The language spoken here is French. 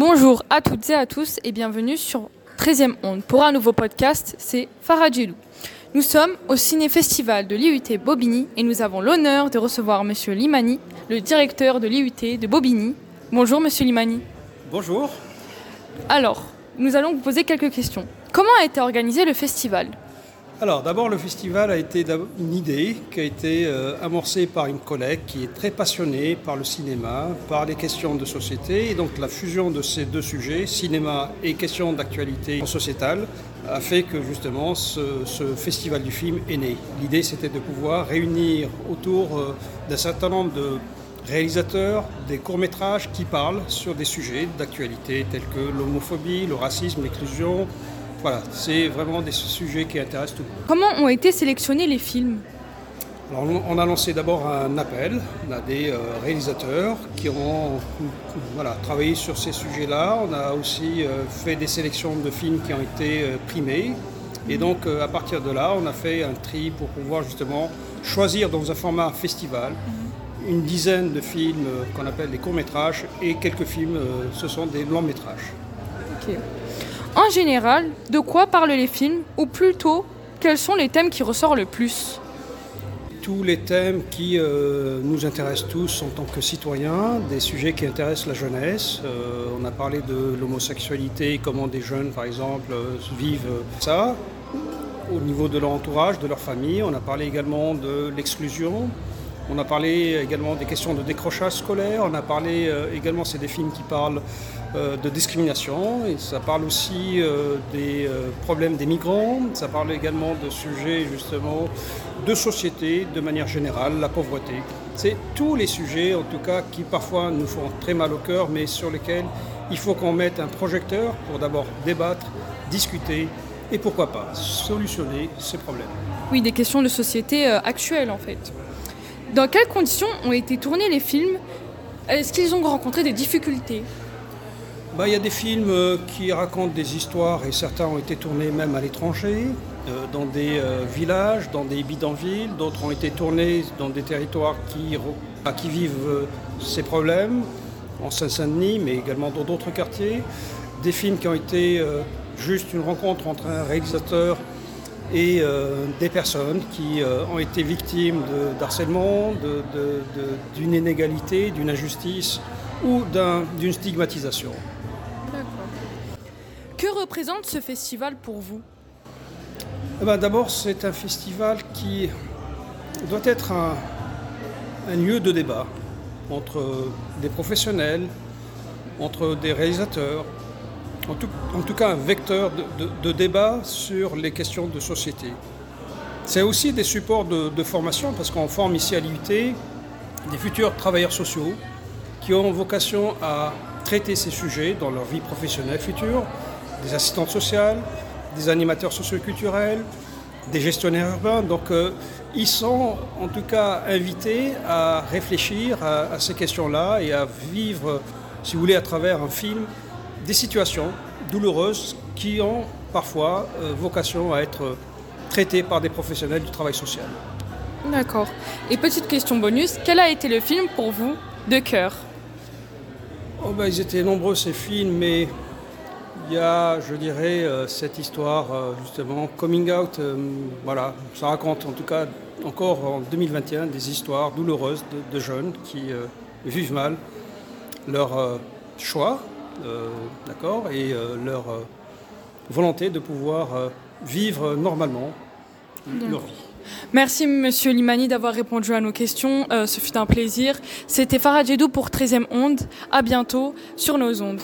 Bonjour à toutes et à tous et bienvenue sur 13e Onde. Pour un nouveau podcast, c'est Farah Djelou. Nous sommes au Ciné-Festival de l'IUT Bobigny et nous avons l'honneur de recevoir Monsieur Limani, le directeur de l'IUT de Bobigny. Bonjour Monsieur Limani. Bonjour. Alors, nous allons vous poser quelques questions. Comment a été organisé le festival? Alors d'abord, le festival a été une idée qui a été euh, amorcée par une collègue qui est très passionnée par le cinéma, par les questions de société. Et donc la fusion de ces deux sujets, cinéma et questions d'actualité sociétale, a fait que justement ce, festival du film est né. L'idée c'était de pouvoir réunir autour euh, d'un certain nombre de réalisateurs des courts-métrages qui parlent sur des sujets d'actualité tels que l'homophobie, le racisme, l'inclusion. Voilà, c'est vraiment des sujets qui intéressent tout le monde. Comment ont été sélectionnés les films alors, on a lancé d'abord un appel à des euh, réalisateurs qui ont voilà, travaillé sur ces sujets-là. On a aussi euh, fait des sélections de films qui ont été euh, primés. Et donc à partir de là, on a fait un tri pour pouvoir justement choisir dans un format festival une dizaine de films qu'on appelle des courts-métrages et quelques films, ce sont des longs-métrages. En général, de quoi parlent les films ou plutôt quels sont les thèmes qui ressortent le plus? Tous les thèmes qui euh, nous intéressent tous en tant que citoyens, des sujets qui intéressent la jeunesse. Euh, on a parlé de l'homosexualité, comment des jeunes, par exemple, euh, vivent ça au niveau de leur entourage, de leur famille. On a parlé également de l'exclusion. On a parlé également des questions de décrochage scolaire. On a parlé également, c'est des films qui parlent de discrimination. Et ça parle aussi des problèmes des migrants. Ça parle également de sujets justement de société de manière générale, la pauvreté. C'est tous les sujets, en tout cas, qui parfois nous font très mal au cœur, mais sur lesquels il faut qu'on mette un projecteur pour d'abord débattre, discuter et pourquoi pas solutionner ces problèmes. Oui, des questions de société euh, actuelles en fait. Dans quelles conditions ont été tournés les films Est-ce qu'ils ont rencontré des difficultés bah, Il y a des films euh, qui racontent des histoires et certains ont été tournés même à l'étranger. Euh, dans des euh, villages, dans des bidonvilles, d'autres ont été tournés dans des territoires qui, qui vivent ces problèmes, en Seine-Saint-Denis, mais également dans d'autres quartiers. Des films qui ont été juste une rencontre entre un réalisateur et des personnes qui ont été victimes d'harcèlement, d'une inégalité, d'une injustice ou d'une stigmatisation. Que représente ce festival pour vous? Eh ben, d'abord, c'est un festival qui doit être un, lieu de débat entre des professionnels, entre des réalisateurs, en tout, cas un vecteur de, débat sur les questions de société. C'est aussi des supports de, formation parce qu'on forme ici à l'IUT des futurs travailleurs sociaux qui ont vocation à traiter ces sujets dans leur vie professionnelle future, des assistantes sociales, des animateurs socioculturels, des gestionnaires urbains. Donc euh, ils sont en tout cas invités à réfléchir à, ces questions-là et à vivre, si vous voulez, à travers un film, des situations douloureuses qui ont parfois euh, vocation à être traitées par des professionnels du travail social. D'accord. Et petite question bonus, quel a été le film pour vous de cœur? Oh ben, Ils étaient nombreux ces films, mais il y a, je dirais, euh, cette histoire, euh, justement, coming out, euh, voilà, ça raconte en tout cas encore en 2021 des histoires douloureuses de, jeunes qui vivent mal leur choix, d'accord, et leur volonté de pouvoir vivre normalement leur vie. Merci Monsieur Limani d'avoir répondu à nos questions. ce fut un plaisir. C'était Farah Djedou pour 13e Onde. À bientôt sur nos ondes.